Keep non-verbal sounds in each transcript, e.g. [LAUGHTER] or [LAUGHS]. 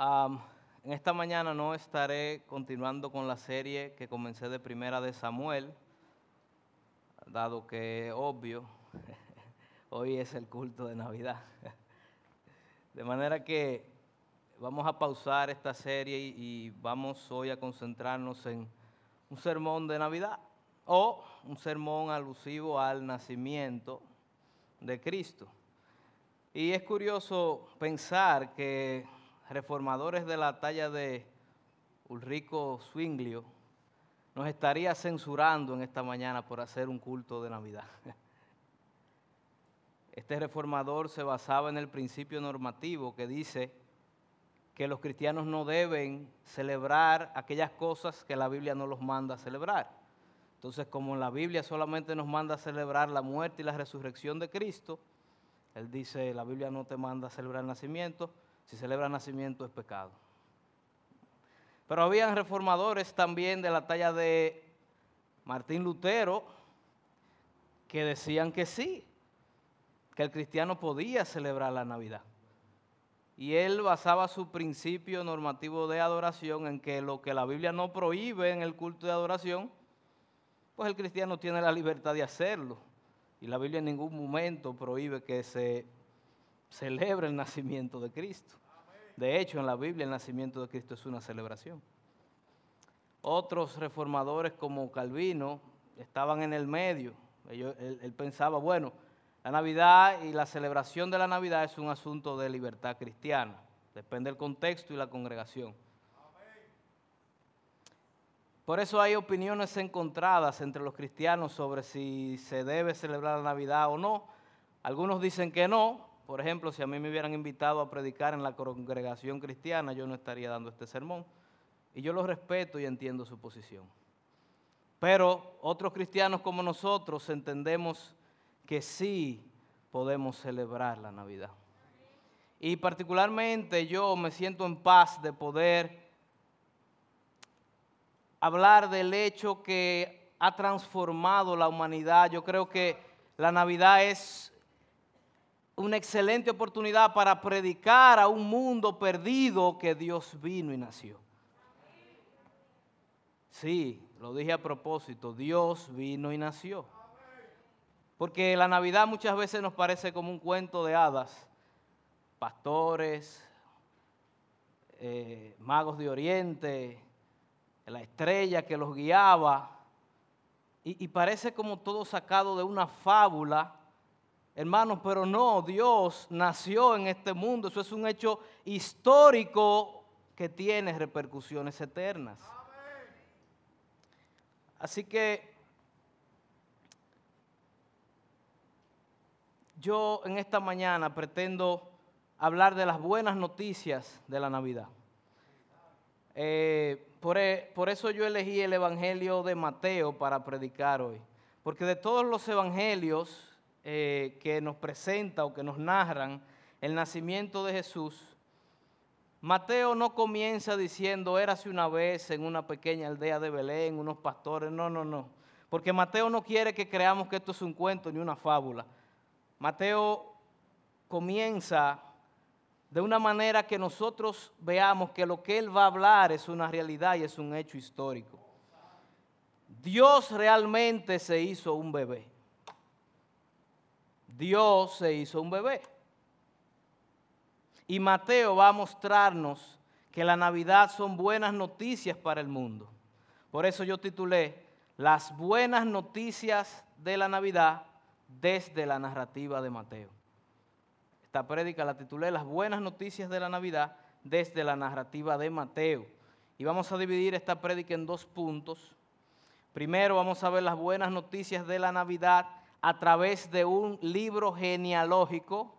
En esta mañana no estaré continuando con la serie que comencé de Primera de Samuel, dado que obvio, [LAUGHS] hoy es el culto de Navidad. [LAUGHS] De manera que vamos a pausar esta serie y vamos hoy a concentrarnos en un sermón de Navidad o un sermón alusivo al nacimiento de Cristo. Y es curioso pensar que reformadores de la talla de Ulrico Zwinglio nos estaría censurando en esta mañana por hacer un culto de Navidad. Este reformador se basaba en el principio normativo que dice que los cristianos no deben celebrar aquellas cosas que la Biblia no los manda a celebrar. Entonces, como la Biblia solamente nos manda a celebrar la muerte y la resurrección de Cristo, él dice, la Biblia no te manda a celebrar el nacimiento, si celebra el nacimiento es pecado. Pero habían reformadores también de la talla de Martín Lutero que decían que sí, que el cristiano podía celebrar la Navidad. Y él basaba su principio normativo de adoración en que lo que la Biblia no prohíbe en el culto de adoración, pues el cristiano tiene la libertad de hacerlo. Y la Biblia en ningún momento prohíbe que se celebre el nacimiento de Cristo. De hecho, en la Biblia el nacimiento de Cristo es una celebración. Otros reformadores como Calvino estaban en el medio. Él, él pensaba, bueno, la Navidad y la celebración de la Navidad es un asunto de libertad cristiana. Depende del contexto y la congregación. Por eso hay opiniones encontradas entre los cristianos sobre si se debe celebrar la Navidad o no. Algunos dicen que no. Por ejemplo, si a mí me hubieran invitado a predicar en la congregación cristiana, yo no estaría dando este sermón. Y yo lo respeto y entiendo su posición. Pero otros cristianos como nosotros entendemos que sí podemos celebrar la Navidad. Y particularmente yo me siento en paz de poder hablar del hecho que ha transformado la humanidad. Yo creo que la Navidad es una excelente oportunidad para predicar a un mundo perdido que Dios vino y nació. Sí, lo dije a propósito, Dios vino y nació. Porque la Navidad muchas veces nos parece como un cuento de hadas, pastores, eh, magos de Oriente, la estrella que los guiaba, y, y parece como todo sacado de una fábula, hermanos, pero no, Dios nació en este mundo, eso es un hecho histórico que tiene repercusiones eternas. Así que yo en esta mañana pretendo hablar de las buenas noticias de la Navidad. Eh, e- por eso yo elegí el Evangelio de Mateo para predicar hoy. Porque de todos los evangelios eh, que nos presenta o que nos narran el nacimiento de Jesús, Mateo no comienza diciendo, érase una vez en una pequeña aldea de Belén, unos pastores. No, no, no. Porque Mateo no quiere que creamos que esto es un cuento ni una fábula. Mateo comienza de una manera que nosotros veamos que lo que él va a hablar es una realidad y es un hecho histórico. Dios realmente se hizo un bebé. Dios se hizo un bebé. Y Mateo va a mostrarnos que la Navidad son buenas noticias para el mundo. Por eso yo titulé Las buenas noticias de la Navidad desde la narrativa de Mateo. Esta prédica la titulé Las buenas noticias de la Navidad desde la narrativa de Mateo. Y vamos a dividir esta prédica en dos puntos. Primero vamos a ver las buenas noticias de la Navidad a través de un libro genealógico,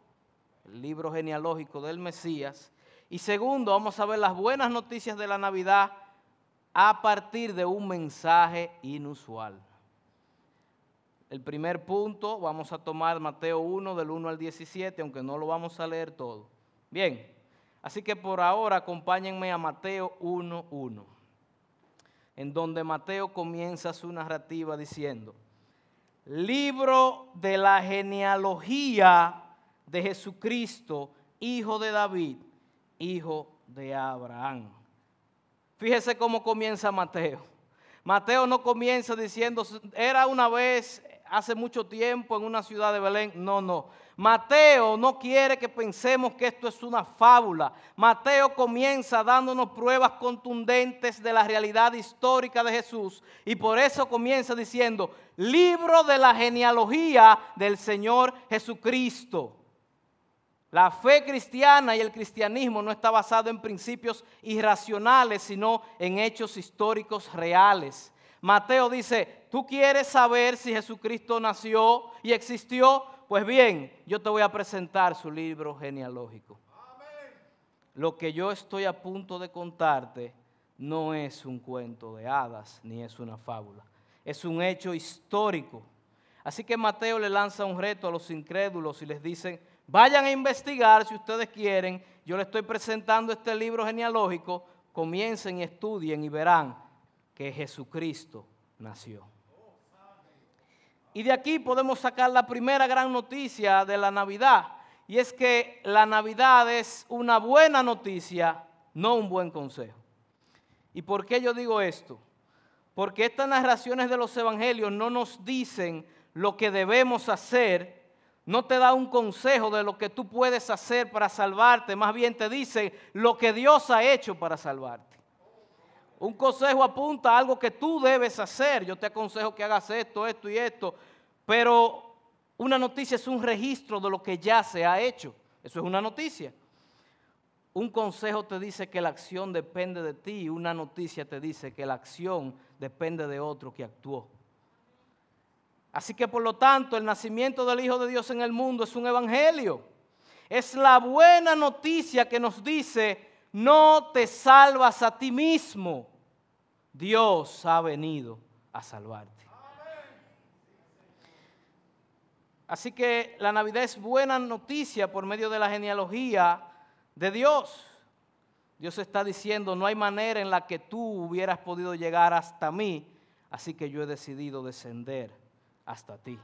el libro genealógico del Mesías. Y segundo, vamos a ver las buenas noticias de la Navidad a partir de un mensaje inusual. El primer punto, vamos a tomar Mateo 1 del 1 al 17, aunque no lo vamos a leer todo. Bien, así que por ahora acompáñenme a Mateo 1, 1, en donde Mateo comienza su narrativa diciendo, libro de la genealogía de Jesucristo, hijo de David, hijo de Abraham. Fíjese cómo comienza Mateo. Mateo no comienza diciendo, era una vez hace mucho tiempo en una ciudad de Belén. No, no. Mateo no quiere que pensemos que esto es una fábula. Mateo comienza dándonos pruebas contundentes de la realidad histórica de Jesús y por eso comienza diciendo, libro de la genealogía del Señor Jesucristo. La fe cristiana y el cristianismo no está basado en principios irracionales, sino en hechos históricos reales. Mateo dice, ¿tú quieres saber si Jesucristo nació y existió? Pues bien, yo te voy a presentar su libro genealógico. Lo que yo estoy a punto de contarte no es un cuento de hadas ni es una fábula. Es un hecho histórico. Así que Mateo le lanza un reto a los incrédulos y les dice, vayan a investigar si ustedes quieren. Yo les estoy presentando este libro genealógico. Comiencen y estudien y verán que Jesucristo nació. Y de aquí podemos sacar la primera gran noticia de la Navidad. Y es que la Navidad es una buena noticia, no un buen consejo. ¿Y por qué yo digo esto? Porque estas narraciones de los evangelios no nos dicen lo que debemos hacer, no te da un consejo de lo que tú puedes hacer para salvarte, más bien te dice lo que Dios ha hecho para salvarte. Un consejo apunta a algo que tú debes hacer. Yo te aconsejo que hagas esto, esto y esto. Pero una noticia es un registro de lo que ya se ha hecho. Eso es una noticia. Un consejo te dice que la acción depende de ti. Una noticia te dice que la acción depende de otro que actuó. Así que por lo tanto el nacimiento del Hijo de Dios en el mundo es un evangelio. Es la buena noticia que nos dice no te salvas a ti mismo. Dios ha venido a salvarte. Así que la Navidad es buena noticia por medio de la genealogía de Dios. Dios está diciendo, no hay manera en la que tú hubieras podido llegar hasta mí, así que yo he decidido descender hasta ti.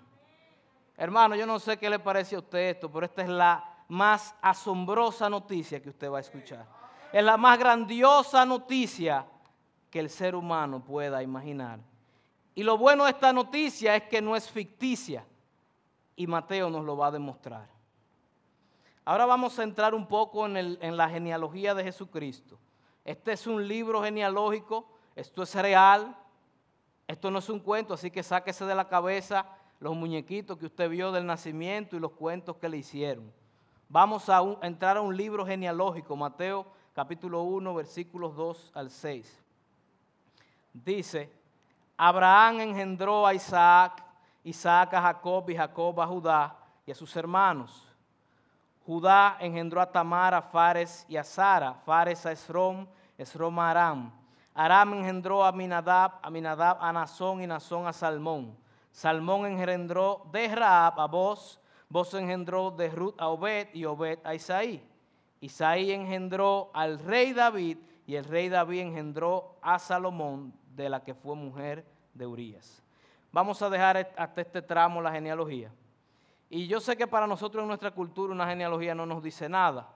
Hermano, yo no sé qué le parece a usted esto, pero esta es la más asombrosa noticia que usted va a escuchar es la más grandiosa noticia que el ser humano pueda imaginar. Y lo bueno de esta noticia es que no es ficticia y Mateo nos lo va a demostrar. Ahora vamos a entrar un poco en, la genealogía de Jesucristo. Este es un libro genealógico, esto es real, esto no es un cuento, así que sáquese de la cabeza los muñequitos que usted vio del nacimiento y los cuentos que le hicieron. Vamos a entrar a un libro genealógico, Mateo capítulo 1, versículos 2 al 6. Dice, Abraham engendró a Isaac, Isaac a Jacob y Jacob a Judá y a sus hermanos. Judá engendró a Tamar, a Fares y a Sara, Fares a Esrom, Esrom a Aram. Aram engendró a Minadab, a Minadab a Nazón y Nazón a Salmón. Salmón engendró de Raab a Boz, Boz engendró de Ruth a Obed y Obed a Isaí. Isaí engendró al rey David y el rey David engendró a Salomón, de la que fue mujer de Urias. Vamos a dejar hasta este tramo la genealogía. Y yo sé que para nosotros en nuestra cultura una genealogía no nos dice nada,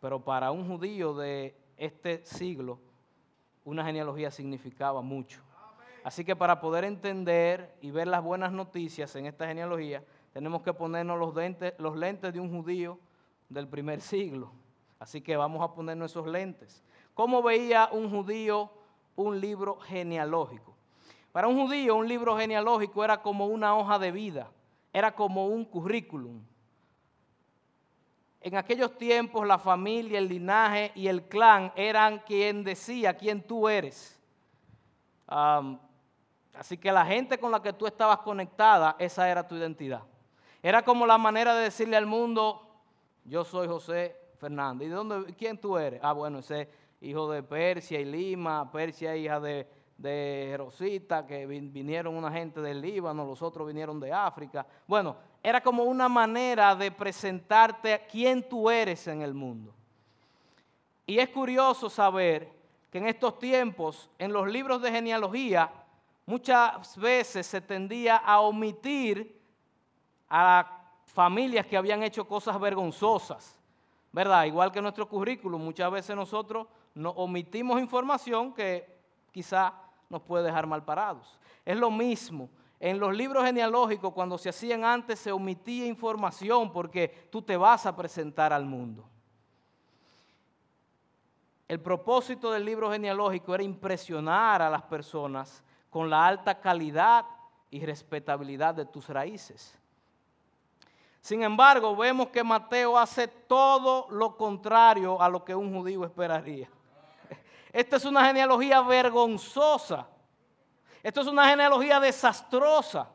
pero para un judío de este siglo una genealogía significaba mucho. Así que para poder entender y ver las buenas noticias en esta genealogía, tenemos que ponernos los, los lentes de un judío del primer siglo. Así que vamos a ponernos esos lentes. ¿Cómo veía un judío un libro genealógico? Para un judío un libro genealógico era como una hoja de vida, era como un currículum. En aquellos tiempos la familia, el linaje y el clan eran quien decía quién tú eres. así que la gente con la que tú estabas conectada, esa era tu identidad. Era como la manera de decirle al mundo, yo soy José Fernández. ¿Y de dónde, quién tú eres? Ah, bueno, ese hijo de Persia y Lima, Persia hija de, de Rosita, que vinieron una gente del Líbano, los otros vinieron de África. Bueno, era como una manera de presentarte quién tú eres en el mundo. Y es curioso saber que en estos tiempos, en los libros de genealogía, muchas veces se tendía a omitir a familias que habían hecho cosas vergonzosas ¿verdad? Igual que nuestro currículum, muchas veces nosotros no omitimos información que quizá nos puede dejar mal parados. Es lo mismo. En los libros genealógicos, cuando se hacían antes, se omitía información porque tú te vas a presentar al mundo. El propósito del libro genealógico era impresionar a las personas con la alta calidad y respetabilidad de tus raíces. Sin embargo, vemos que Mateo hace todo lo contrario a lo que un judío esperaría. Esta es una genealogía vergonzosa. Esto es una genealogía desastrosa.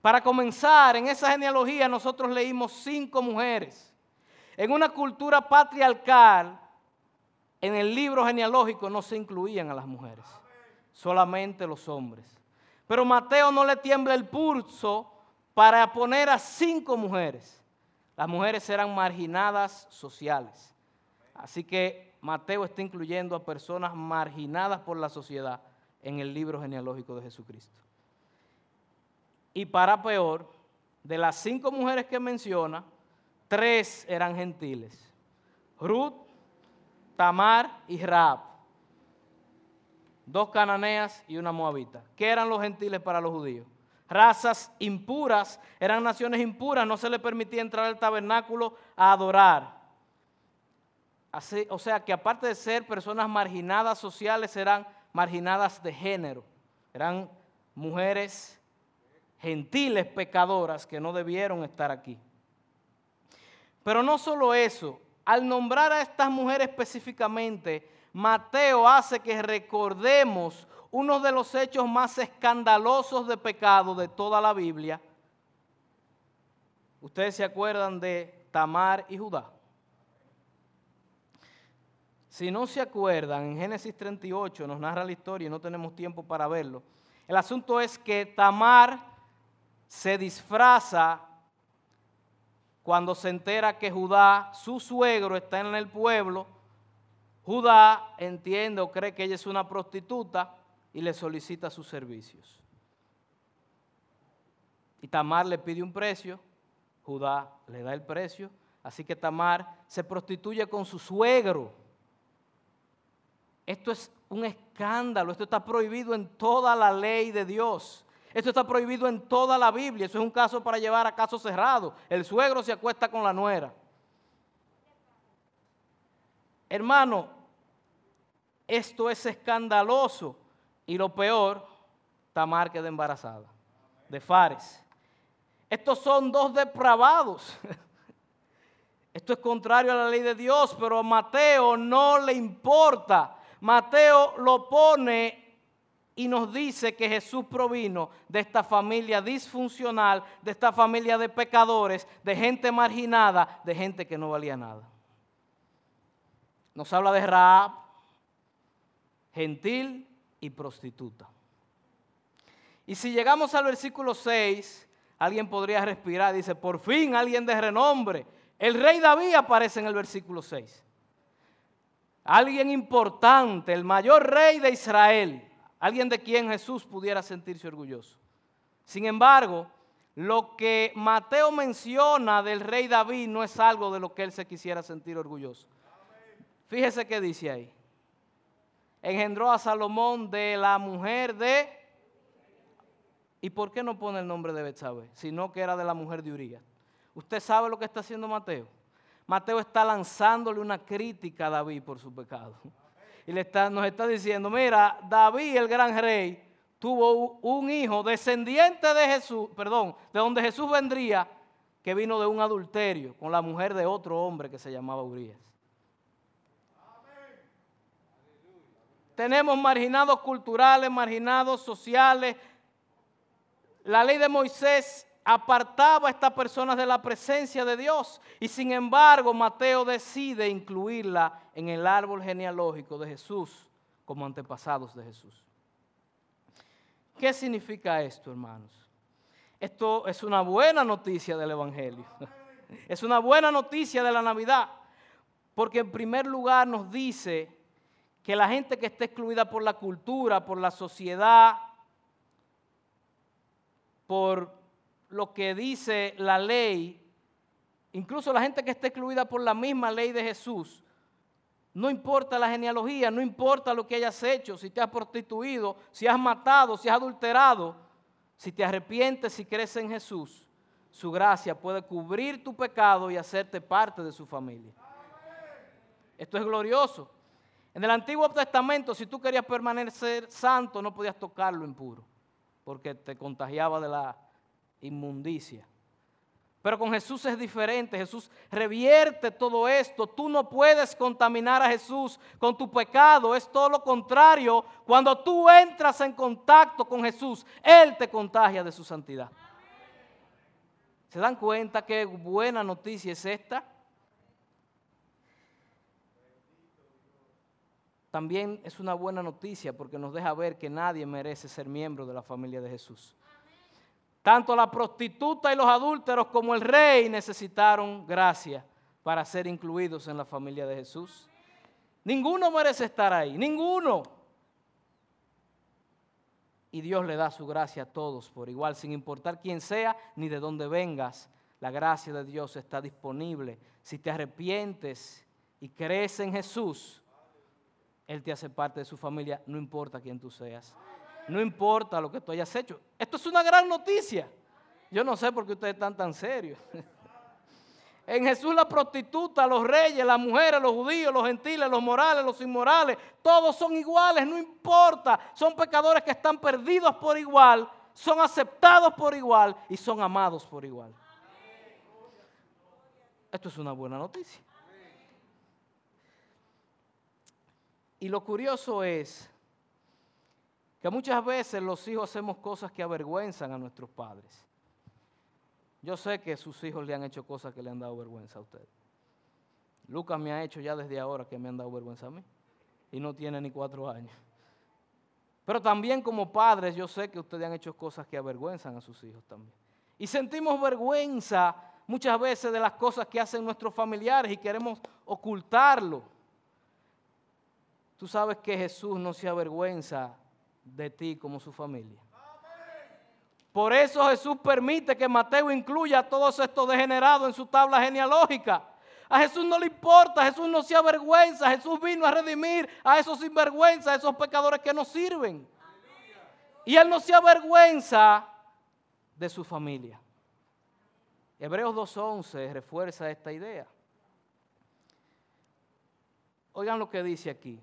Para comenzar, en esa genealogía nosotros leímos cinco mujeres. En una cultura patriarcal, en el libro genealógico no se incluían a las mujeres, solamente los hombres. Pero Mateo no le tiembla el pulso para poner a cinco mujeres. Las mujeres eran marginadas sociales. Así que Mateo está incluyendo a personas marginadas por la sociedad en el libro genealógico de Jesucristo. Y para peor, de las cinco mujeres que menciona, tres eran gentiles. Ruth, Tamar y Raab. Dos cananeas y una moabita. ¿Qué eran los gentiles para los judíos? Razas impuras, eran naciones impuras, no se les permitía entrar al tabernáculo a adorar. Así, o sea que aparte de ser personas marginadas sociales, eran marginadas de género, eran mujeres gentiles pecadoras que no debieron estar aquí. Pero no solo eso, al nombrar a estas mujeres específicamente, Mateo hace que recordemos uno de los hechos más escandalosos de pecado de toda la Biblia. Ustedes se acuerdan de Tamar y Judá. Si no se acuerdan, en Génesis 38 nos narra la historia y no tenemos tiempo para verlo. El asunto es que Tamar se disfraza cuando se entera que Judá, su suegro, está en el pueblo. Judá entiende o cree que ella es una prostituta y le solicita sus servicios. Y Tamar le pide un precio, Judá le da el precio, así que Tamar se prostituye con su suegro. Esto es un escándalo, esto está prohibido en toda la ley de Dios. Esto está prohibido en toda la Biblia. Eso es un caso para llevar a caso cerrado. El suegro se acuesta con la nuera. Hermano, esto es escandaloso. Y lo peor, Tamar queda embarazada de Fares. Estos son dos depravados. [LAUGHS] Esto es contrario a la ley de Dios, pero a Mateo no le importa. Mateo lo pone y nos dice que Jesús provino de esta familia disfuncional, de esta familia de pecadores, de gente marginada, de gente que no valía nada. Nos habla de Raab, gentil, y prostituta. Y si llegamos al versículo 6, alguien podría respirar, dice, por fin alguien de renombre. El rey David aparece en el versículo 6. Alguien importante, el mayor rey de Israel, alguien de quien Jesús pudiera sentirse orgulloso. Sin embargo, lo que Mateo menciona del rey David no es algo de lo que él se quisiera sentir orgulloso. Fíjese qué dice ahí engendró a Salomón de la mujer de... ¿Y por qué no pone el nombre de Betsabé? Sino que era de la mujer de Urias. ¿Usted sabe lo que está haciendo Mateo? Mateo está lanzándole una crítica a David por su pecado. Y le está, nos está diciendo, mira, David, el gran rey, tuvo un hijo descendiente de Jesús, perdón, de donde Jesús vendría, que vino de un adulterio con la mujer de otro hombre que se llamaba Urias. Tenemos marginados culturales, marginados sociales. La ley de Moisés apartaba a estas personas de la presencia de Dios y sin embargo Mateo decide incluirla en el árbol genealógico de Jesús como antepasados de Jesús. ¿Qué significa esto, hermanos? Esto es una buena noticia del Evangelio. [LAUGHS] Es una buena noticia de la Navidad, porque en primer lugar nos dice que la gente que está excluida por la cultura, por la sociedad, por lo que dice la ley, incluso la gente que está excluida por la misma ley de Jesús, no importa la genealogía, no importa lo que hayas hecho, si te has prostituido, si has matado, si has adulterado, si te arrepientes, si crees en Jesús, su gracia puede cubrir tu pecado y hacerte parte de su familia. Esto es glorioso. En el Antiguo Testamento, si tú querías permanecer santo, no podías tocarlo impuro, porque te contagiaba de la inmundicia. Pero con Jesús es diferente. Jesús revierte todo esto. Tú no puedes contaminar a Jesús con tu pecado. Es todo lo contrario. Cuando tú entras en contacto con Jesús, Él te contagia de su santidad. ¿Se dan cuenta qué buena noticia es esta? También es una buena noticia porque nos deja ver que nadie merece ser miembro de la familia de Jesús. Tanto la prostituta y los adúlteros como el rey necesitaron gracia para ser incluidos en la familia de Jesús. Ninguno merece estar ahí, ninguno. Y Dios le da su gracia a todos por igual, sin importar quién sea ni de dónde vengas. La gracia de Dios está disponible. Si te arrepientes y crees en Jesús, Él te hace parte de su familia, no importa quién tú seas. No importa lo que tú hayas hecho. Esto es una gran noticia. Yo no sé por qué ustedes están tan serios. [LAUGHS] En Jesús la prostituta, los reyes, las mujeres, los judíos, los gentiles, los morales, los inmorales, todos son iguales, no importa. Son pecadores que están perdidos por igual, son aceptados por igual y son amados por igual. Esto es una buena noticia. Y lo curioso es que muchas veces los hijos hacemos cosas que avergüenzan a nuestros padres. Yo sé que sus hijos le han hecho cosas que le han dado vergüenza a usted. Lucas me ha hecho ya desde ahora que me han dado vergüenza a mí. Y no tiene ni cuatro años. Pero también como padres yo sé que ustedes han hecho cosas que avergüenzan a sus hijos también. Y sentimos vergüenza muchas veces de las cosas que hacen nuestros familiares y queremos ocultarlo. Tú sabes que Jesús no se avergüenza de ti como su familia. Por eso Jesús permite que Mateo incluya a todos estos degenerados en su tabla genealógica. A Jesús no le importa, Jesús no se avergüenza, Jesús vino a redimir a esos sinvergüenzas, a esos pecadores que no sirven. Y Él no se avergüenza de su familia. Hebreos 2.11 refuerza esta idea. Oigan lo que dice aquí.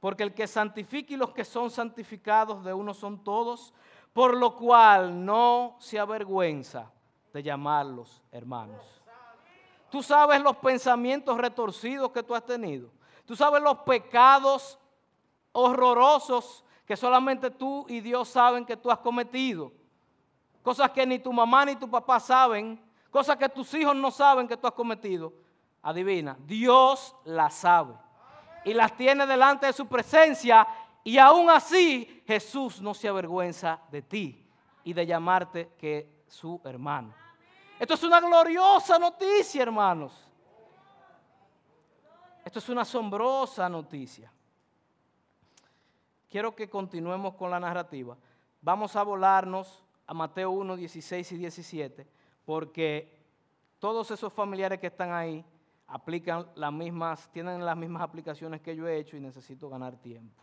Porque el que santifique y los que son santificados de uno son todos, por lo cual no se avergüenza de llamarlos hermanos. Tú sabes los pensamientos retorcidos que tú has tenido. Tú sabes los pecados horrorosos que solamente tú y Dios saben que tú has cometido. Cosas que ni tu mamá ni tu papá saben. Cosas que tus hijos no saben que tú has cometido. Adivina, Dios las sabe y las tiene delante de su presencia y aún así Jesús no se avergüenza de ti y de llamarte que su hermano. Esto es una gloriosa noticia, hermanos. Esto es una asombrosa noticia. Quiero que continuemos con la narrativa. Vamos a volarnos a Mateo 1, 16 y 17, porque todos esos familiares que están ahí aplican las mismas, tienen las mismas aplicaciones que yo he hecho y necesito ganar tiempo.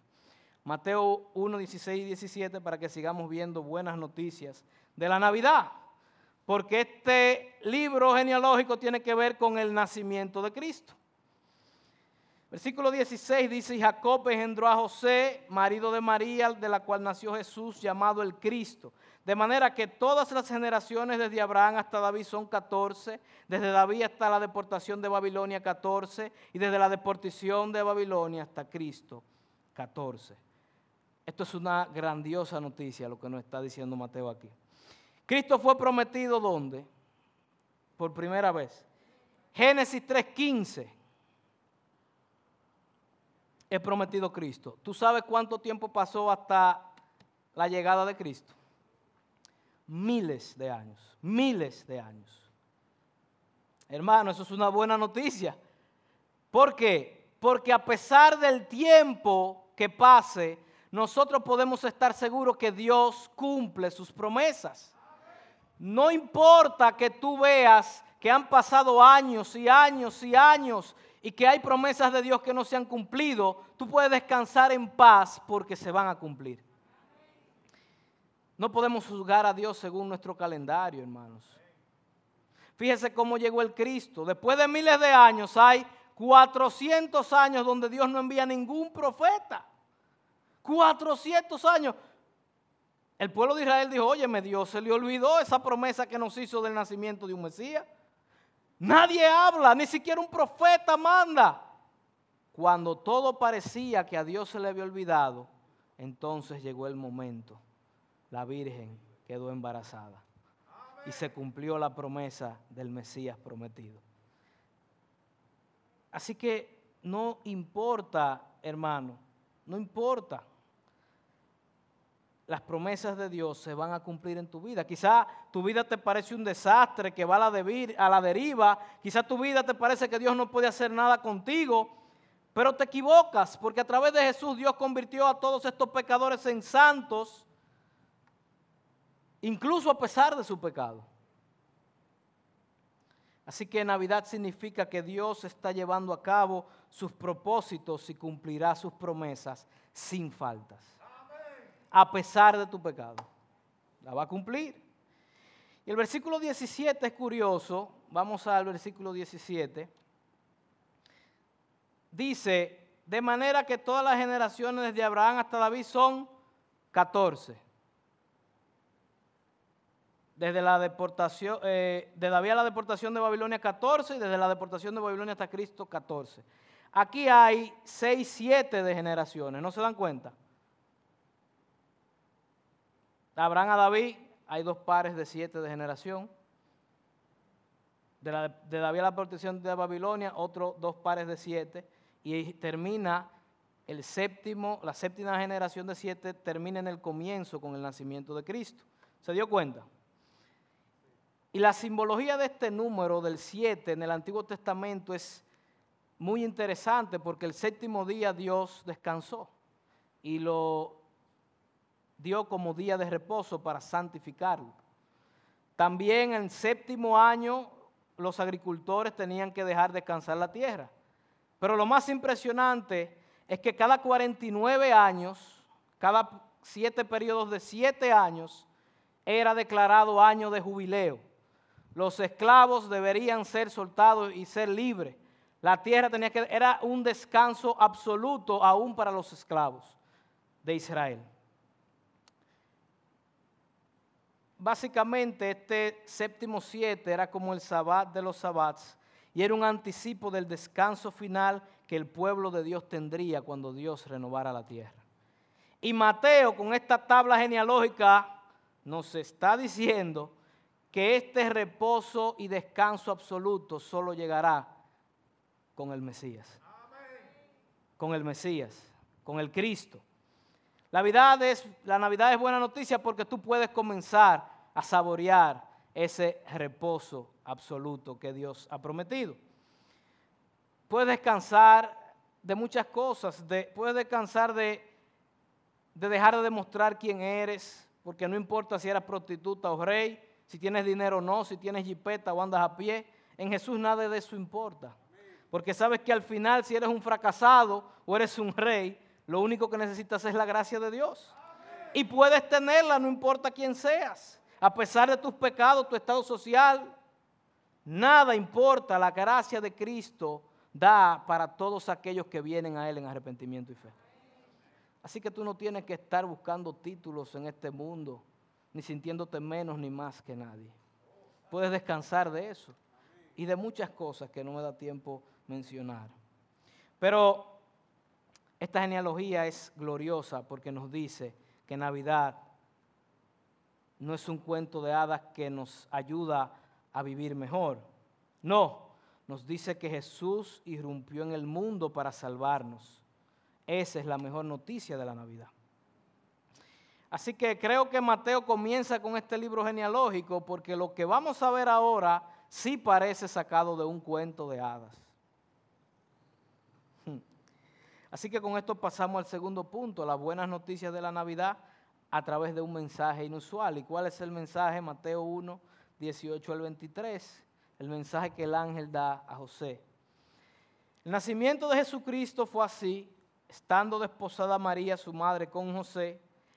Mateo 1, 16 y 17 para que sigamos viendo buenas noticias de la Navidad, porque este libro genealógico tiene que ver con el nacimiento de Cristo. Versículo 16 dice, y Jacob engendró a José, marido de María, de la cual nació Jesús, llamado el Cristo. De manera que todas las generaciones desde Abraham hasta David son 14, desde David hasta la deportación de Babilonia 14 y desde la deportación de Babilonia hasta Cristo 14. Esto es una grandiosa noticia lo que nos está diciendo Mateo aquí. Cristo fue prometido ¿dónde? Por primera vez. Génesis 3:15. He prometido Cristo. ¿Tú sabes cuánto tiempo pasó hasta la llegada de Cristo? Miles de años, miles de años. Hermano, eso es una buena noticia. ¿Por qué? Porque a pesar del tiempo que pase, nosotros podemos estar seguros que Dios cumple sus promesas. No importa que tú veas que han pasado años y años y años y que hay promesas de Dios que no se han cumplido, tú puedes descansar en paz porque se van a cumplir. No podemos juzgar a Dios según nuestro calendario, hermanos. Fíjese cómo llegó el Cristo. Después de miles de años hay 400 años donde Dios no envía ningún profeta. 400 años. El pueblo de Israel dijo, óyeme Dios, se le olvidó esa promesa que nos hizo del nacimiento de un Mesías. Nadie habla, ni siquiera un profeta manda. Cuando todo parecía que a Dios se le había olvidado, entonces llegó el momento. La Virgen quedó embarazada y se cumplió la promesa del Mesías prometido. Así que no importa, hermano, no importa las promesas de Dios se van a cumplir en tu vida. Quizá tu vida te parece un desastre que va a la, a la deriva. Quizá tu vida te parece que Dios no puede hacer nada contigo. Pero te equivocas porque a través de Jesús Dios convirtió a todos estos pecadores en santos, incluso a pesar de su pecado. Así que Navidad significa que Dios está llevando a cabo sus propósitos y cumplirá sus promesas sin faltas a pesar de tu pecado. La va a cumplir. Y el versículo 17 es curioso. Vamos al versículo 17. Dice, de manera que todas las generaciones desde Abraham hasta David son 14. Desde la deportación, eh, de David a la deportación de Babilonia 14 y desde la deportación de Babilonia hasta Cristo 14. Aquí hay 6, 7 de generaciones, ¿no se dan cuenta? De Abraham a David hay dos pares de siete de generación. De, David a la protección de Babilonia, otros dos pares de siete. Y termina el séptimo, la séptima generación de siete termina en el comienzo con el nacimiento de Cristo. ¿Se dio cuenta? Y la simbología de este número del siete en el Antiguo Testamento es muy interesante porque el séptimo día Dios descansó y lo dio como día de reposo para santificarlo. También en séptimo año los agricultores tenían que dejar descansar la tierra. Pero lo más impresionante es que cada 49 años, cada siete periodos de siete años, era declarado año de jubileo. Los esclavos deberían ser soltados y ser libres. La tierra tenía que, era un descanso absoluto aún para los esclavos de Israel. básicamente este séptimo siete era como el sabbat de los sabbats y era un anticipo del descanso final que el pueblo de Dios tendría cuando Dios renovara la tierra. Y Mateo con esta tabla genealógica nos está diciendo que este reposo y descanso absoluto solo llegará con el Mesías. Con el Mesías, con el Cristo. La Navidad, es, buena noticia porque tú puedes comenzar a saborear ese reposo absoluto que Dios ha prometido. Puedes descansar de muchas cosas, puedes descansar de, de dejar de demostrar quién eres, porque no importa si eres prostituta o rey, si tienes dinero o no, si tienes jipeta o andas a pie, en Jesús nada de eso importa. Porque sabes que al final si eres un fracasado o eres un rey, lo único que necesitas es la gracia de Dios. Y puedes tenerla, no importa quién seas. A pesar de tus pecados, tu estado social, nada importa. La gracia de Cristo da para todos aquellos que vienen a Él en arrepentimiento y fe. Así que tú no tienes que estar buscando títulos en este mundo, ni sintiéndote menos ni más que nadie. Puedes descansar de eso y de muchas cosas que no me da tiempo mencionar. Pero esta genealogía es gloriosa porque nos dice que Navidad no es un cuento de hadas que nos ayuda a vivir mejor. No, nos dice que Jesús irrumpió en el mundo para salvarnos. Esa es la mejor noticia de la Navidad. Así que creo que Mateo comienza con este libro genealógico porque lo que vamos a ver ahora sí parece sacado de un cuento de hadas. Así que con esto pasamos al segundo punto, las buenas noticias de la Navidad a través de un mensaje inusual. ¿Y cuál es el mensaje? Mateo 1, 18 al 23. el mensaje que el ángel da a José. El nacimiento de Jesucristo fue así, estando desposada María, su madre, con José,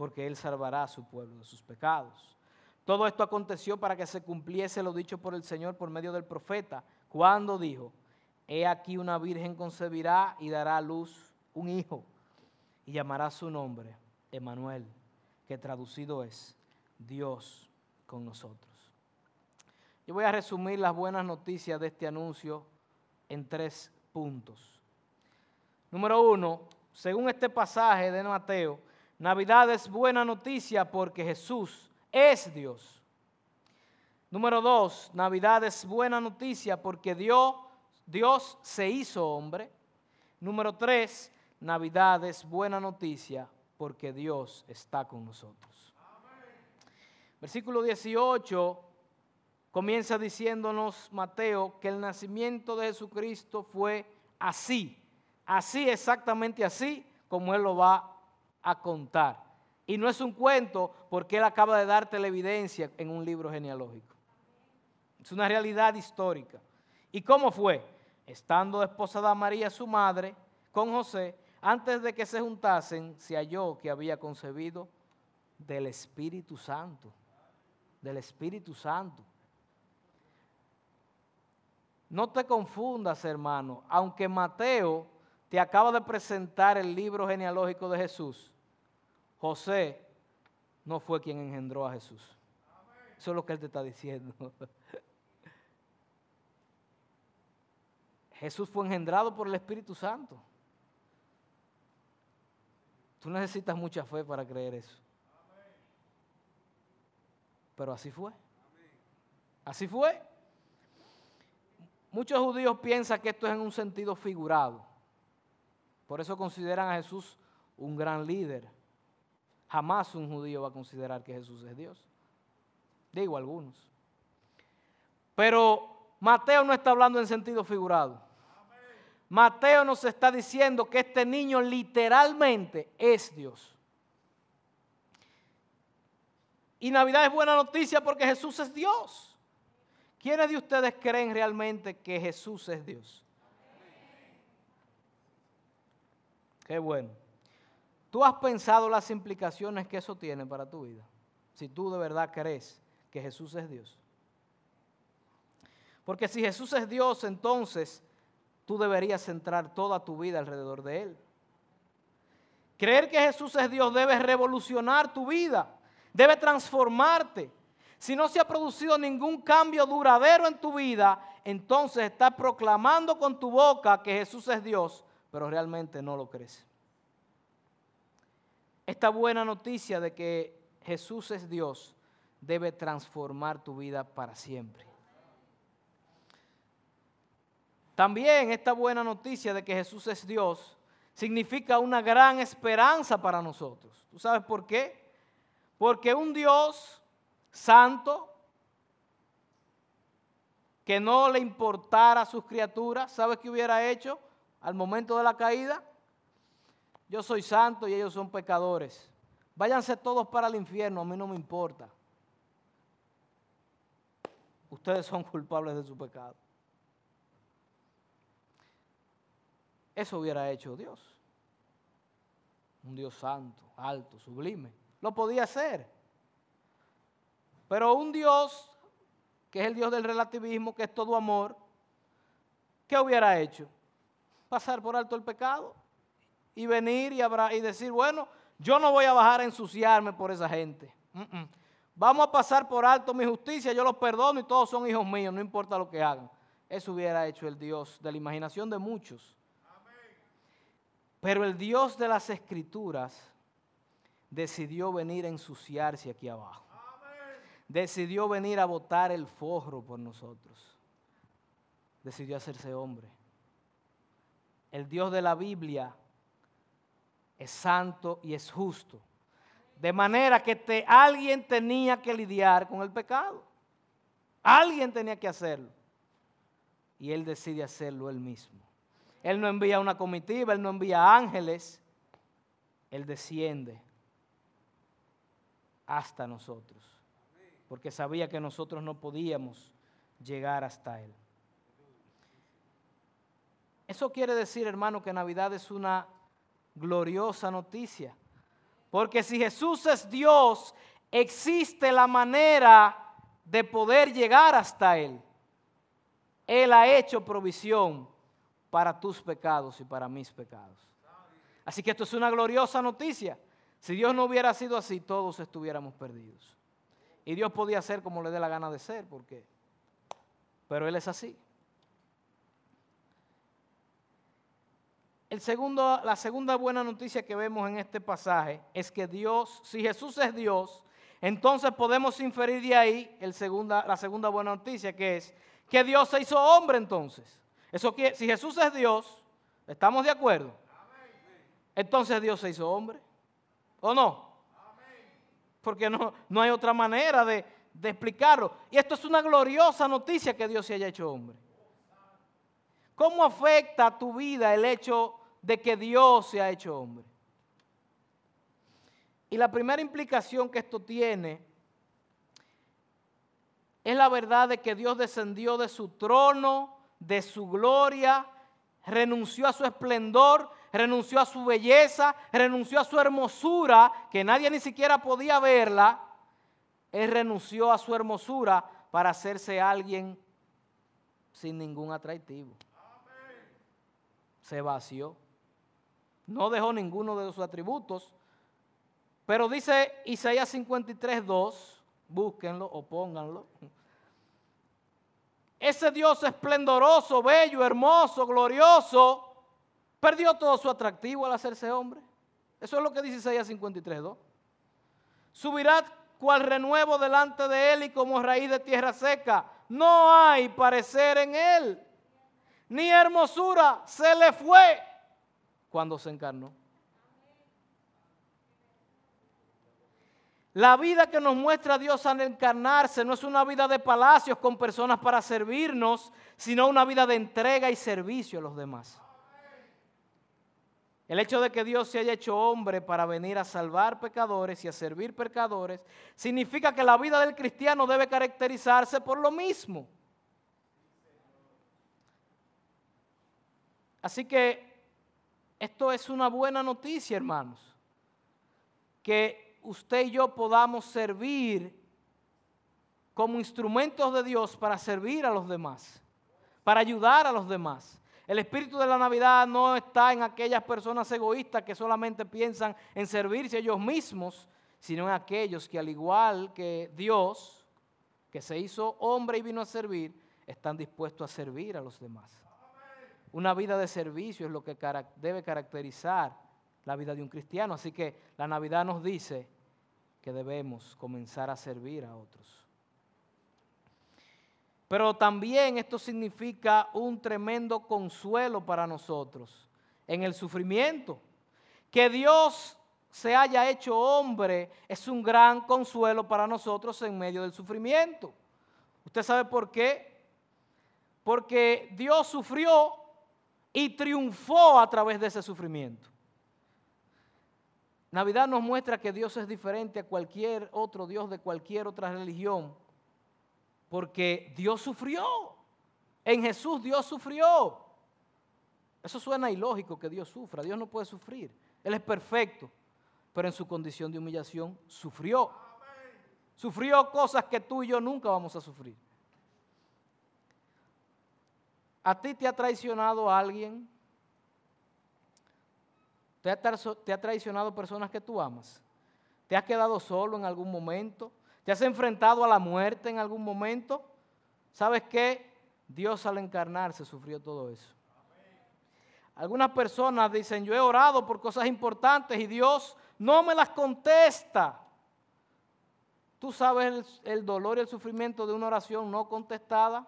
porque él salvará a su pueblo de sus pecados. Todo esto aconteció para que se cumpliese lo dicho por el Señor por medio del profeta, cuando dijo, He aquí una virgen concebirá y dará a luz un hijo y llamará su nombre Emanuel, que traducido es Dios con nosotros. Yo voy a resumir las buenas noticias de este anuncio en tres puntos. Número uno, según este pasaje de Mateo, Navidad es buena noticia porque Jesús es Dios. Número dos, Navidad es buena noticia porque Dios Dios se hizo hombre. Número tres, Navidad es buena noticia porque Dios está con nosotros. Versículo 18 comienza diciéndonos Mateo que el nacimiento de Jesucristo fue así, así exactamente así como Él lo va a contar. Y no es un cuento porque Él acaba de darte la evidencia en un libro genealógico. Es una realidad histórica. ¿Y cómo fue? estando desposada María su madre con José, antes de que se juntasen, se halló que había concebido del Espíritu Santo, del Espíritu Santo. No te confundas, hermano, aunque Mateo te acaba de presentar el libro genealógico de Jesús, José no fue quien engendró a Jesús. Eso es lo que él te está diciendo. Jesús fue engendrado por el Espíritu Santo. Tú necesitas mucha fe para creer eso. Pero así fue. Así fue. Muchos judíos piensan que esto es en un sentido figurado. Por eso consideran a Jesús un gran líder. Jamás un judío va a considerar que Jesús es Dios. Digo algunos. Pero Mateo no está hablando en sentido figurado. Mateo nos está diciendo que este niño literalmente es Dios. Y Navidad es buena noticia porque Jesús es Dios. ¿Quiénes de ustedes creen realmente que Jesús es Dios? Qué bueno. ¿Tú has pensado las implicaciones que eso tiene para tu vida? Si tú de verdad crees que Jesús es Dios. Porque si Jesús es Dios, entonces tú deberías centrar toda tu vida alrededor de Él. Creer que Jesús es Dios debe revolucionar tu vida, debe transformarte. Si no se ha producido ningún cambio duradero en tu vida, entonces estás proclamando con tu boca que Jesús es Dios, pero realmente no lo crees. Esta buena noticia de que Jesús es Dios debe transformar tu vida para siempre. También esta buena noticia de que Jesús es Dios significa una gran esperanza para nosotros. ¿Tú sabes por qué? Porque un Dios santo que no le importara a sus criaturas, ¿sabes qué hubiera hecho al momento de la caída? Yo soy santo y ellos son pecadores. Váyanse todos para el infierno, a mí no me importa. Ustedes son [LAUGHS] culpables de su pecado. Eso hubiera hecho Dios. Un Dios santo, alto, sublime. Lo podía hacer. Pero un Dios, que es el Dios del relativismo, que es todo amor, ¿qué hubiera hecho? Pasar por alto el pecado y venir y, y decir, bueno, yo no voy a bajar a ensuciarme por esa gente. Vamos a pasar por alto mi justicia, yo los perdono y todos son hijos míos, no importa lo que hagan. Eso hubiera hecho el Dios de la imaginación de muchos. Pero el Dios de las Escrituras decidió venir a ensuciarse aquí abajo. Decidió venir a botar el forro por nosotros. Decidió hacerse hombre. El Dios de la Biblia, es santo y es justo. De manera que alguien tenía que lidiar con el pecado. Alguien tenía que hacerlo. Y Él decide hacerlo Él mismo. Él no envía una comitiva, Él no envía ángeles. Él desciende hasta nosotros. Porque sabía que nosotros no podíamos llegar hasta Él. Eso quiere decir, hermano, que Navidad es una gloriosa noticia. Porque si Jesús es Dios, existe la manera de poder llegar hasta Él. Él ha hecho provisión para tus pecados y para mis pecados. Así que esto es una gloriosa noticia. Si Dios no hubiera sido así, todos estuviéramos perdidos. Y Dios podía ser como le dé la gana de ser, porque pero Él es así. El segundo, la segunda buena noticia que vemos en este pasaje es que Dios, si Jesús es Dios, entonces podemos inferir de ahí la segunda buena noticia que es que Dios se hizo hombre entonces. Eso si Jesús es Dios, ¿estamos de acuerdo? Entonces Dios se hizo hombre. ¿O no? Porque no, no hay otra manera de, de explicarlo. Y esto es una gloriosa noticia que Dios se haya hecho hombre. ¿Cómo afecta a tu vida el hecho de que Dios se ha hecho hombre. Y la primera implicación que esto tiene es la verdad de que Dios descendió de su trono, de su gloria, renunció a su esplendor, renunció a su belleza, renunció a su hermosura, que nadie ni siquiera podía verla. Él renunció a su hermosura para hacerse alguien sin ningún atractivo. Se vació. No dejó ninguno de sus atributos. Pero dice Isaías 53, 2, búsquenlo o pónganlo. Ese Dios esplendoroso, bello, hermoso, glorioso, perdió todo su atractivo al hacerse hombre. Eso es lo que dice Isaías 53, 2. Subirá cual renuevo delante de él y como raíz de tierra seca. No hay parecer en él, ni hermosura se le fue cuando se encarnó. La vida que nos muestra Dios al encarnarse no es una vida de palacios con personas para servirnos, sino una vida de entrega y servicio a los demás. El hecho de que Dios se haya hecho hombre para venir a salvar pecadores y a servir pecadores, significa que la vida del cristiano debe caracterizarse por lo mismo. Así que esto es una buena noticia, hermanos. Que usted y yo podamos servir como instrumentos de Dios para servir a los demás, para ayudar a los demás. El espíritu de la Navidad no está en aquellas personas egoístas que solamente piensan en servirse ellos mismos, sino en aquellos que al igual que Dios, que se hizo hombre y vino a servir, están dispuestos a servir a los demás. Una vida de servicio es lo que debe caracterizar la vida de un cristiano. Así que la Navidad nos dice que debemos comenzar a servir a otros. Pero también esto significa un tremendo consuelo para nosotros en el sufrimiento. Que Dios se haya hecho hombre es un gran consuelo para nosotros en medio del sufrimiento. ¿Usted sabe por qué? Porque Dios sufrió y triunfó a través de ese sufrimiento. Navidad nos muestra que Dios es diferente a cualquier otro Dios de cualquier otra religión, porque Dios sufrió. En Jesús Dios sufrió. Eso suena ilógico que Dios sufra. Dios no puede sufrir. Él es perfecto, pero en su condición de humillación sufrió. Sufrió cosas que tú y yo nunca vamos a sufrir. ¿A ti te ha traicionado alguien? ¿Te ha, traicionado personas que tú amas? ¿Te has quedado solo en algún momento? ¿Te has enfrentado a la muerte en algún momento? ¿Sabes qué? Dios al encarnarse sufrió todo eso. Algunas personas dicen, yo he orado por cosas importantes y Dios no me las contesta. ¿Tú sabes el dolor y el sufrimiento de una oración no contestada?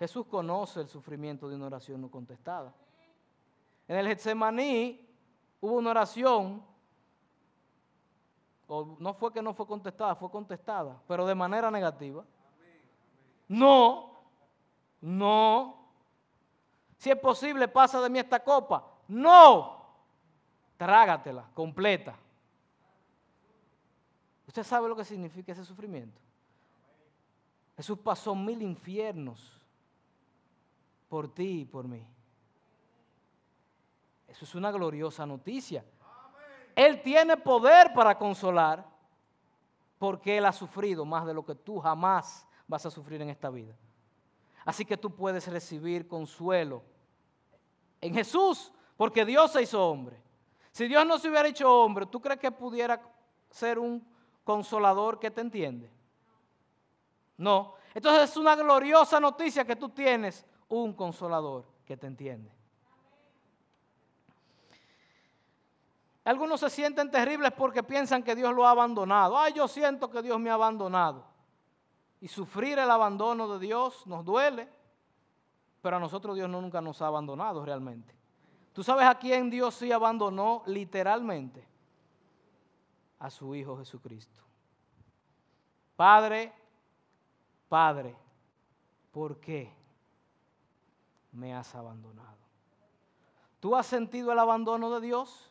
Jesús conoce el sufrimiento de una oración no contestada. En el Getsemaní hubo una oración, o no fue que no fue contestada, fue contestada, pero de manera negativa. No, no. Si es posible, pasa de mí esta copa. No. Trágatela, completa. ¿Usted sabe lo que significa ese sufrimiento? Jesús pasó mil infiernos por ti y por mí. Eso es una gloriosa noticia. Él tiene poder para consolar porque Él ha sufrido más de lo que tú jamás vas a sufrir en esta vida. Así que tú puedes recibir consuelo en Jesús porque Dios se hizo hombre. Si Dios no se hubiera hecho hombre, ¿tú crees que pudiera ser un consolador que te entiende? No. Entonces es una gloriosa noticia que tú tienes un consolador que te entiende. Algunos se sienten terribles porque piensan que Dios lo ha abandonado. Ay, yo siento que Dios me ha abandonado. Y sufrir el abandono de Dios nos duele, pero a nosotros Dios nunca nos ha abandonado realmente. ¿Tú sabes a quién Dios sí abandonó literalmente? A su Hijo Jesucristo. Padre, Padre, ¿por qué me has abandonado? ¿Tú has sentido el abandono de Dios?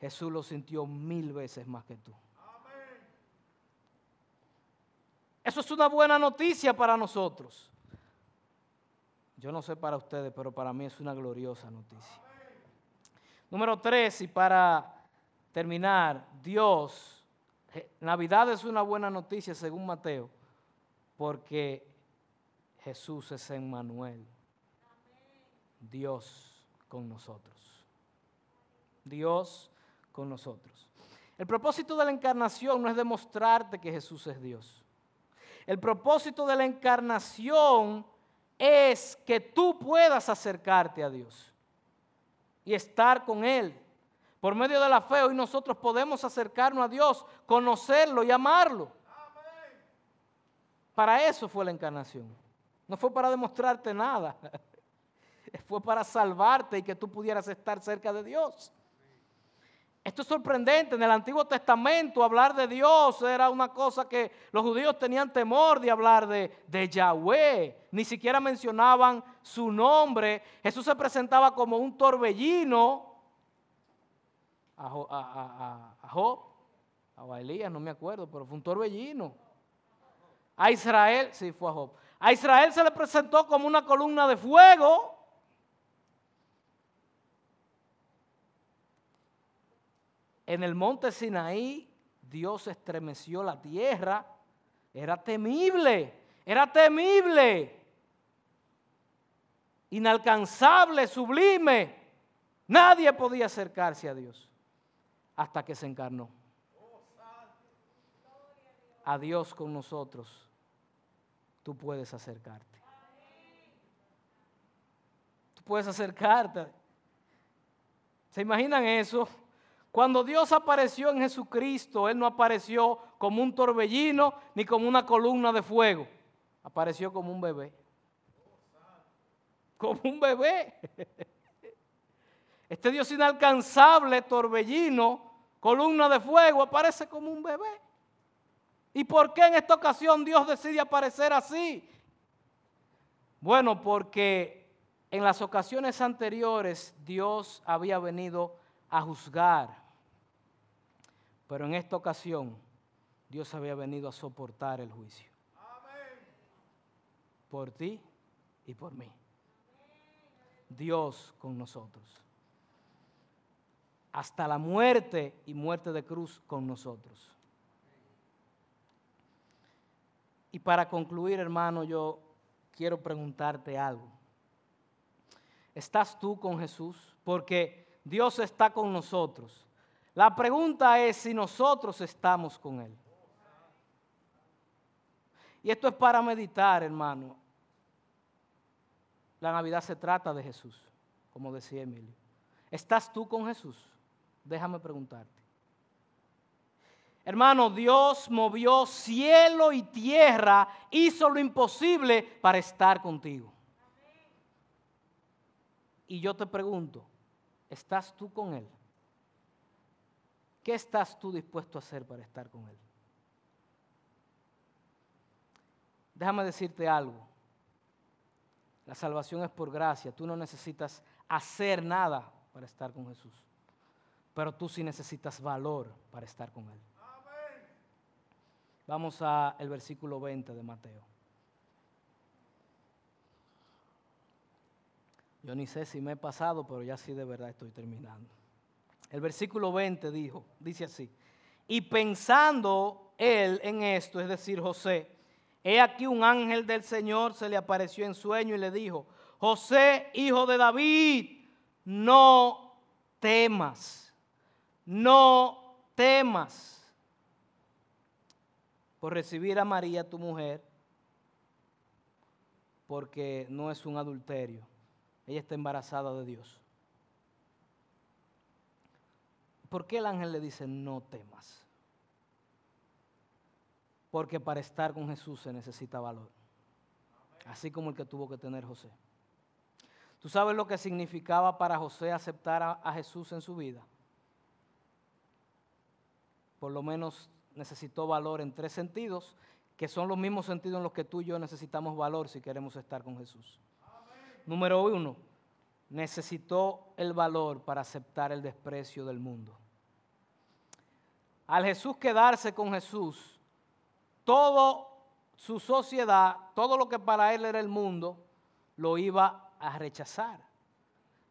Jesús lo sintió mil veces más que tú. Eso es una buena noticia para nosotros. Yo no sé para ustedes, pero para mí es una gloriosa noticia. Número tres, y para terminar, Dios, Navidad es una buena noticia según Mateo, porque Jesús es Emmanuel, Dios con nosotros. Dios con nosotros. El propósito de la encarnación no es demostrarte que Jesús es Dios. El propósito de la encarnación es que tú puedas acercarte a Dios y estar con Él. Por medio de la fe hoy nosotros podemos acercarnos a Dios, conocerlo y amarlo. Para eso fue la encarnación. No fue para demostrarte nada. [LAUGHS] Fue para salvarte y que tú pudieras estar cerca de Dios. Esto es sorprendente. En el Antiguo Testamento hablar de Dios era una cosa que los judíos tenían temor de hablar de, Yahweh. Ni siquiera mencionaban su nombre. Jesús se presentaba como un torbellino a, a, a, Job, a Elías, no me acuerdo, pero fue un torbellino. A Israel, sí, fue a Job. A Israel se le presentó como una columna de fuego. En el monte Sinaí, Dios estremeció la tierra. Era temible, era temible. Inalcanzable, sublime. Nadie podía acercarse a Dios hasta que se encarnó. A Dios con nosotros, tú puedes acercarte. Tú puedes acercarte. ¿Se imaginan eso? Cuando Dios apareció en Jesucristo, Él no apareció como un torbellino ni como una columna de fuego. Apareció como un bebé. Como un bebé. Este Dios inalcanzable, torbellino, columna de fuego, aparece como un bebé. ¿Y por qué en esta ocasión Dios decide aparecer así? Bueno, porque en las ocasiones anteriores Dios había venido a juzgar pero en esta ocasión, Dios había venido a soportar el juicio. Por ti y por mí. Dios con nosotros. Hasta la muerte y muerte de cruz con nosotros. Y para concluir, hermano, yo quiero preguntarte algo. ¿Estás tú con Jesús? Porque Dios está con nosotros. La pregunta es si nosotros estamos con Él. Y esto es para meditar, hermano. La Navidad se trata de Jesús, como decía Emilio. ¿Estás tú con Jesús? Déjame preguntarte. Hermano, Dios movió cielo y tierra, hizo lo imposible para estar contigo. Y yo te pregunto, ¿estás tú con Él? ¿Qué estás tú dispuesto a hacer para estar con Él? Déjame decirte algo. La salvación es por gracia. Tú no necesitas hacer nada para estar con Jesús. Pero tú sí necesitas valor para estar con Él. Vamos al versículo 20 de Mateo. Yo ni sé si me he pasado, pero ya sí de verdad estoy terminando. El versículo 20 dijo, dice así, y pensando él en esto, es decir, José, he aquí un ángel del Señor se le apareció en sueño y le dijo, José, hijo de David, no temas, no temas por recibir a María, tu mujer, porque no es un adulterio ella está embarazada de Dios. ¿Por qué el ángel le dice no temas? Porque para estar con Jesús se necesita valor. Así como el que tuvo que tener José. ¿Tú sabes lo que significaba para José aceptar a, Jesús en su vida? Por lo menos necesitó valor en tres sentidos, que son los mismos sentidos en los que tú y yo necesitamos valor si queremos estar con Jesús. Número uno, necesitó el valor para aceptar el desprecio del mundo. Al Jesús quedarse con Jesús, toda su sociedad, todo lo que para él era el mundo, lo iba a rechazar.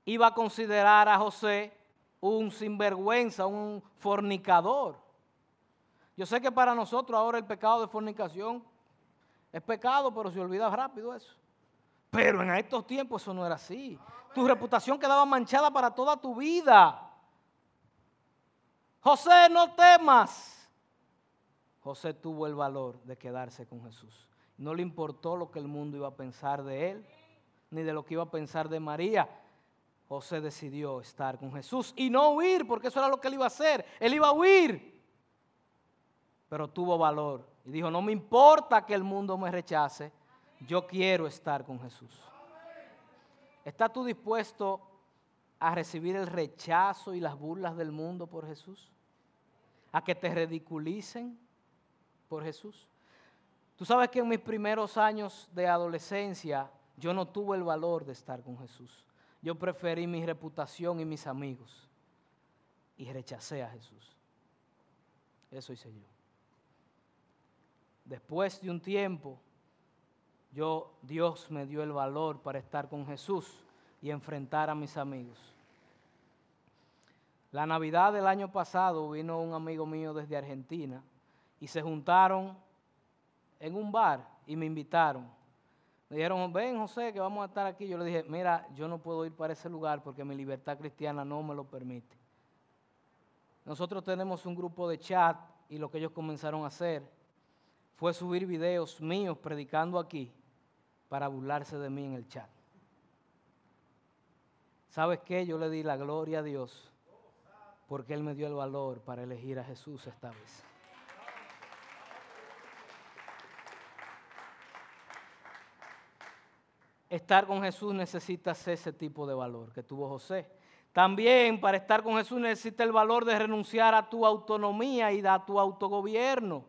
Iba a considerar a José un sinvergüenza, un fornicador. Yo sé que para nosotros ahora el pecado de fornicación es pecado, pero se olvida rápido eso. Pero en estos tiempos eso no era así. Tu reputación quedaba manchada para toda tu vida. José, no temas. José tuvo el valor de quedarse con Jesús. No le importó lo que el mundo iba a pensar de él, ni de lo que iba a pensar de María. José decidió estar con Jesús y no huir, porque eso era lo que él iba a hacer. Él iba a huir. Pero tuvo valor y dijo, no me importa que el mundo me rechace, yo quiero estar con Jesús. ¿Estás tú dispuesto a recibir el rechazo y las burlas del mundo por Jesús? ¿A que te ridiculicen por Jesús? Tú sabes que en mis primeros años de adolescencia yo no tuve el valor de estar con Jesús. Yo preferí mi reputación y mis amigos y rechacé a Jesús. Eso hice yo. Después de un tiempo, yo, Dios me dio el valor para estar con Jesús y enfrentar a mis amigos. La Navidad del año pasado vino un amigo mío desde Argentina y se juntaron en un bar y me invitaron. Me dijeron, ven José, que vamos a estar aquí. Yo le dije, mira, yo no puedo ir para ese lugar porque mi libertad cristiana no me lo permite. Nosotros tenemos un grupo de chat y lo que ellos comenzaron a hacer fue subir videos míos predicando aquí para burlarse de mí en el chat. ¿Sabes qué? Yo le di la gloria a Dios porque Él me dio el valor para elegir a Jesús esta vez. Estar con Jesús necesita ese tipo de valor que tuvo José. También para estar con Jesús necesita el valor de renunciar a tu autonomía y a tu autogobierno.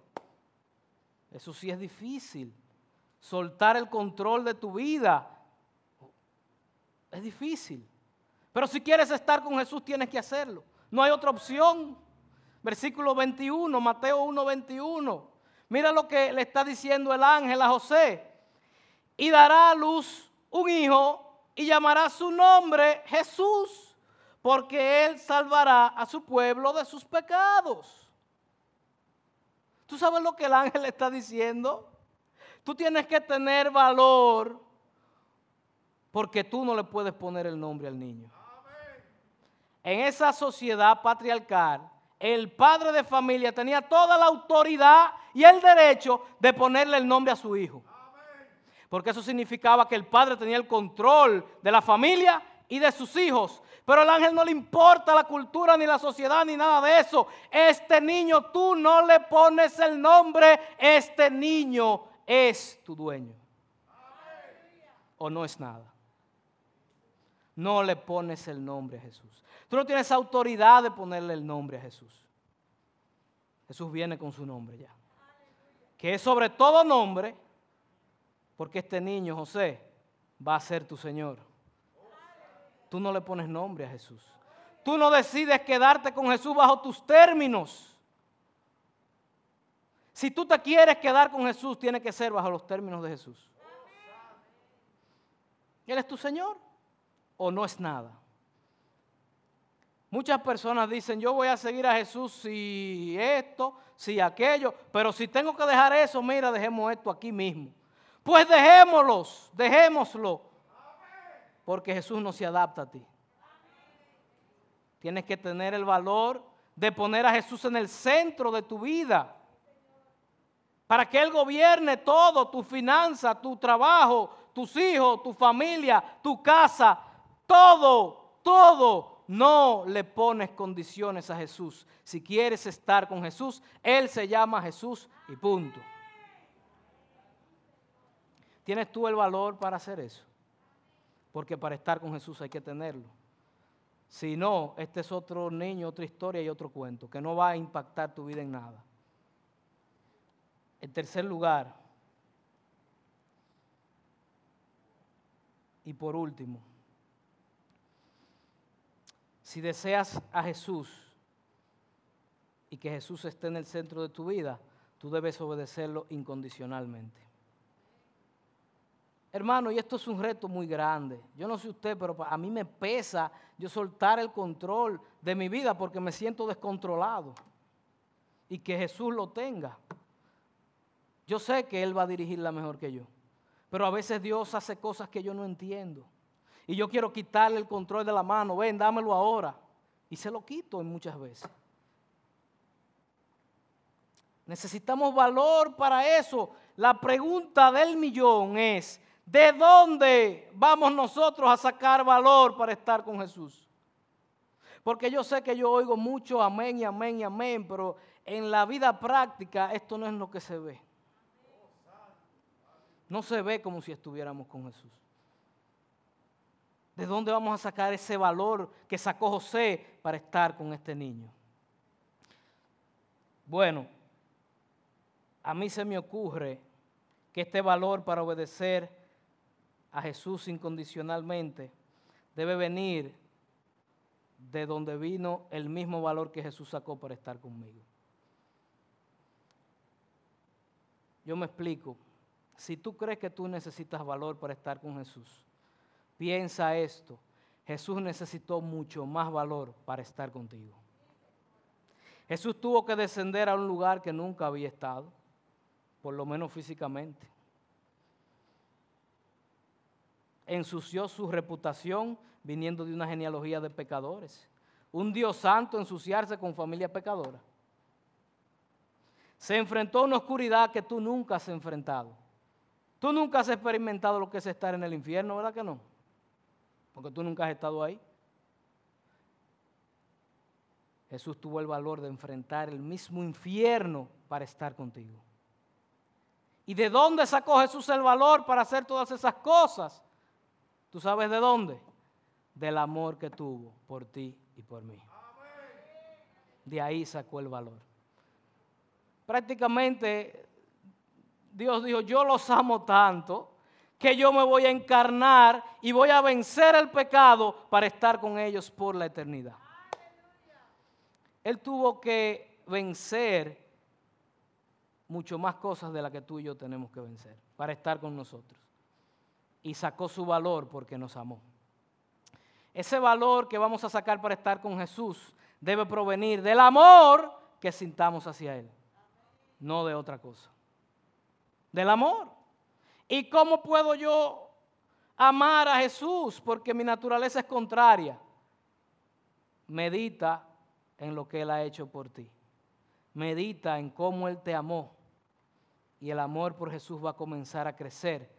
Eso sí es difícil soltar el control de tu vida. Es difícil. Pero si quieres estar con Jesús tienes que hacerlo. No hay otra opción. Versículo 21, Mateo 1, 21. Mira lo que le está diciendo el ángel a José. Y dará a luz un hijo y llamará su nombre Jesús, porque él salvará a su pueblo de sus pecados. ¿Tú sabes lo que el ángel está diciendo? Tú tienes que tener valor porque tú no le puedes poner el nombre al niño. En esa sociedad patriarcal, el padre de familia tenía toda la autoridad y el derecho de ponerle el nombre a su hijo. Porque eso significaba que el padre tenía el control de la familia y de sus hijos. Pero al ángel no le importa la cultura, ni la sociedad, ni nada de eso. Este niño tú no le pones el nombre, este niño es tu dueño. O no es nada. no le pones el nombre a Jesús. Tú no tienes autoridad de ponerle el nombre a Jesús. Jesús viene con su nombre ya. Que es sobre todo nombre, porque este niño, José, va a ser tu Señor. Tú no le pones nombre a Jesús. Tú no decides quedarte con Jesús bajo tus términos. Si tú te quieres quedar con Jesús, tiene que ser bajo los términos de Jesús. ¿Él es tu Señor o no es nada? Muchas personas dicen, yo voy a seguir a Jesús si esto, si aquello, pero si tengo que dejar eso, mira, dejemos esto aquí mismo. Pues dejémoslos, dejémoslo, porque Jesús no se adapta a ti. Tienes que tener el valor de poner a Jesús en el centro de tu vida. Para que Él gobierne todo, tu finanza, tu trabajo, tus hijos, tu familia, tu casa, todo, todo no le pones condiciones a Jesús. Si quieres estar con Jesús, Él se llama Jesús y punto. ¿Tienes tú el valor para hacer eso? Porque para estar con Jesús hay que tenerlo. Si no, este es otro niño, otra historia y otro cuento que no va a impactar tu vida en nada. En tercer lugar, y por último, si deseas a Jesús y que Jesús esté en el centro de tu vida, tú debes obedecerlo incondicionalmente. Hermano, y esto es un reto muy grande. Yo no sé usted, pero a mí me pesa yo soltar el control de mi vida porque me siento descontrolado. Y que Jesús lo tenga. Yo sé que Él va a dirigirla mejor que yo. Pero a veces Dios hace cosas que yo no entiendo y yo quiero quitarle el control de la mano, ven, dámelo ahora. Y se lo quito muchas veces. Necesitamos valor para eso. La pregunta del millón es, ¿de dónde vamos nosotros a sacar valor para estar con Jesús? Porque yo sé que yo oigo mucho amén y amén y amén, pero en la vida práctica esto no es lo que se ve. No se ve como si estuviéramos con Jesús. ¿De dónde vamos a sacar ese valor que sacó José para estar con este niño? Bueno, a mí se me ocurre que este valor para obedecer a Jesús incondicionalmente debe venir de donde vino el mismo valor que Jesús sacó para estar conmigo. Yo me explico. Si tú crees que tú necesitas valor para estar con Jesús, Piensa esto, Jesús necesitó mucho más valor para estar contigo. Jesús tuvo que descender a un lugar que nunca había estado, por lo menos físicamente. Ensució su reputación viniendo de una genealogía de pecadores. Un Dios santo ensuciarse con familia pecadora. Se enfrentó a una oscuridad que tú nunca has enfrentado. Tú nunca has experimentado lo que es estar en el infierno, ¿verdad que no? porque tú nunca has estado ahí. Jesús tuvo el valor de enfrentar el mismo infierno para estar contigo. ¿Y de dónde sacó Jesús el valor para hacer todas esas cosas? ¿Tú sabes de dónde? Del amor que tuvo por ti y por mí. De ahí sacó el valor. Prácticamente Dios dijo, yo los amo tanto que yo me voy a encarnar y voy a vencer el pecado para estar con ellos por la eternidad. Él tuvo que vencer mucho más cosas de las que tú y yo tenemos que vencer para estar con nosotros. Y sacó su valor porque nos amó. Ese valor que vamos a sacar para estar con Jesús debe provenir del amor que sintamos hacia Él, no de otra cosa. Del amor. ¿Y cómo puedo yo amar a Jesús? Porque mi naturaleza es contraria. Medita en lo que Él ha hecho por ti. Medita en cómo Él te amó. Y el amor por Jesús va a comenzar a crecer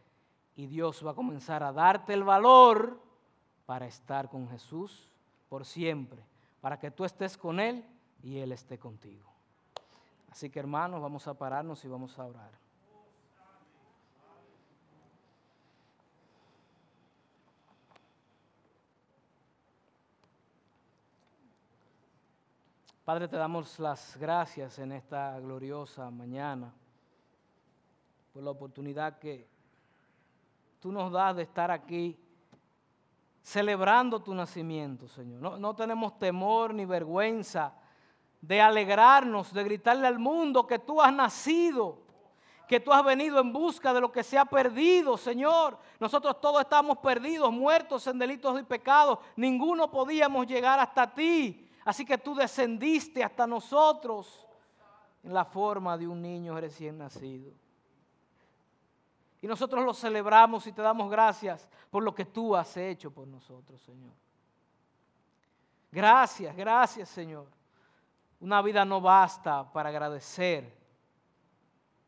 y Dios va a comenzar a darte el valor para estar con Jesús por siempre, para que tú estés con Él y Él esté contigo. Así que hermanos, vamos a pararnos y vamos a orar. Padre, te damos las gracias en esta gloriosa mañana por la oportunidad que tú nos das de estar aquí celebrando tu nacimiento, Señor. No, no, tenemos temor ni vergüenza de alegrarnos, de gritarle al mundo que tú has nacido, que tú has venido en busca de lo que se ha perdido, Señor. Nosotros todos estamos perdidos, muertos en delitos y pecados. Ninguno podíamos llegar hasta ti. Así que tú descendiste hasta nosotros en la forma de un niño recién nacido. Y nosotros lo celebramos y te damos gracias por lo que tú has hecho por nosotros, Señor. Gracias, gracias, Señor. Una vida no basta para agradecer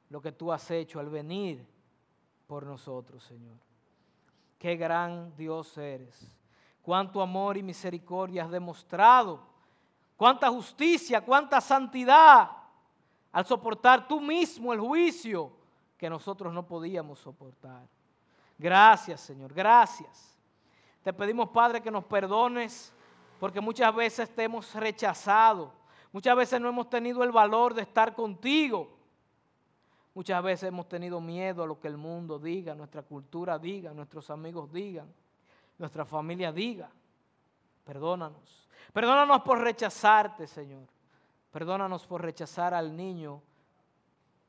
lo que tú has hecho al venir por nosotros, Señor. Qué gran Dios eres. Cuánto amor y misericordia has demostrado. Cuánta justicia, cuánta santidad al soportar tú mismo el juicio que nosotros no podíamos soportar. Gracias, Señor, gracias. Te pedimos, Padre, que nos perdones porque muchas veces te hemos rechazado. Muchas veces no hemos tenido el valor de estar contigo. Muchas veces hemos tenido miedo a lo que el mundo diga, nuestra cultura diga, nuestros amigos digan, nuestra familia diga. Perdónanos. Perdónanos por rechazarte, Señor. Perdónanos por rechazar al niño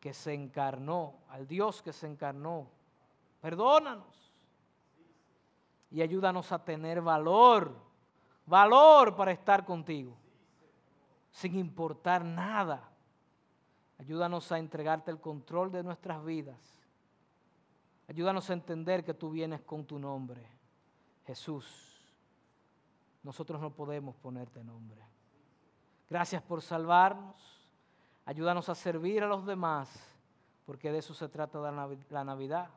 que se encarnó, al Dios que se encarnó. Perdónanos. Y ayúdanos a tener valor, valor para estar contigo, sin importar nada. Ayúdanos a entregarte el control de nuestras vidas. Ayúdanos a entender que tú vienes con tu nombre, Jesús. Nosotros no podemos ponerte nombre. Gracias por salvarnos. Ayúdanos a servir a los demás, porque de eso se trata la Navidad.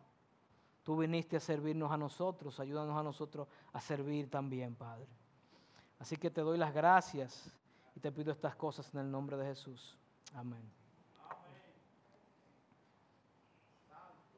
Tú viniste a servirnos a nosotros, ayúdanos a nosotros a servir también, Padre. Así que te doy las gracias y te pido estas cosas en el nombre de Jesús. Amén.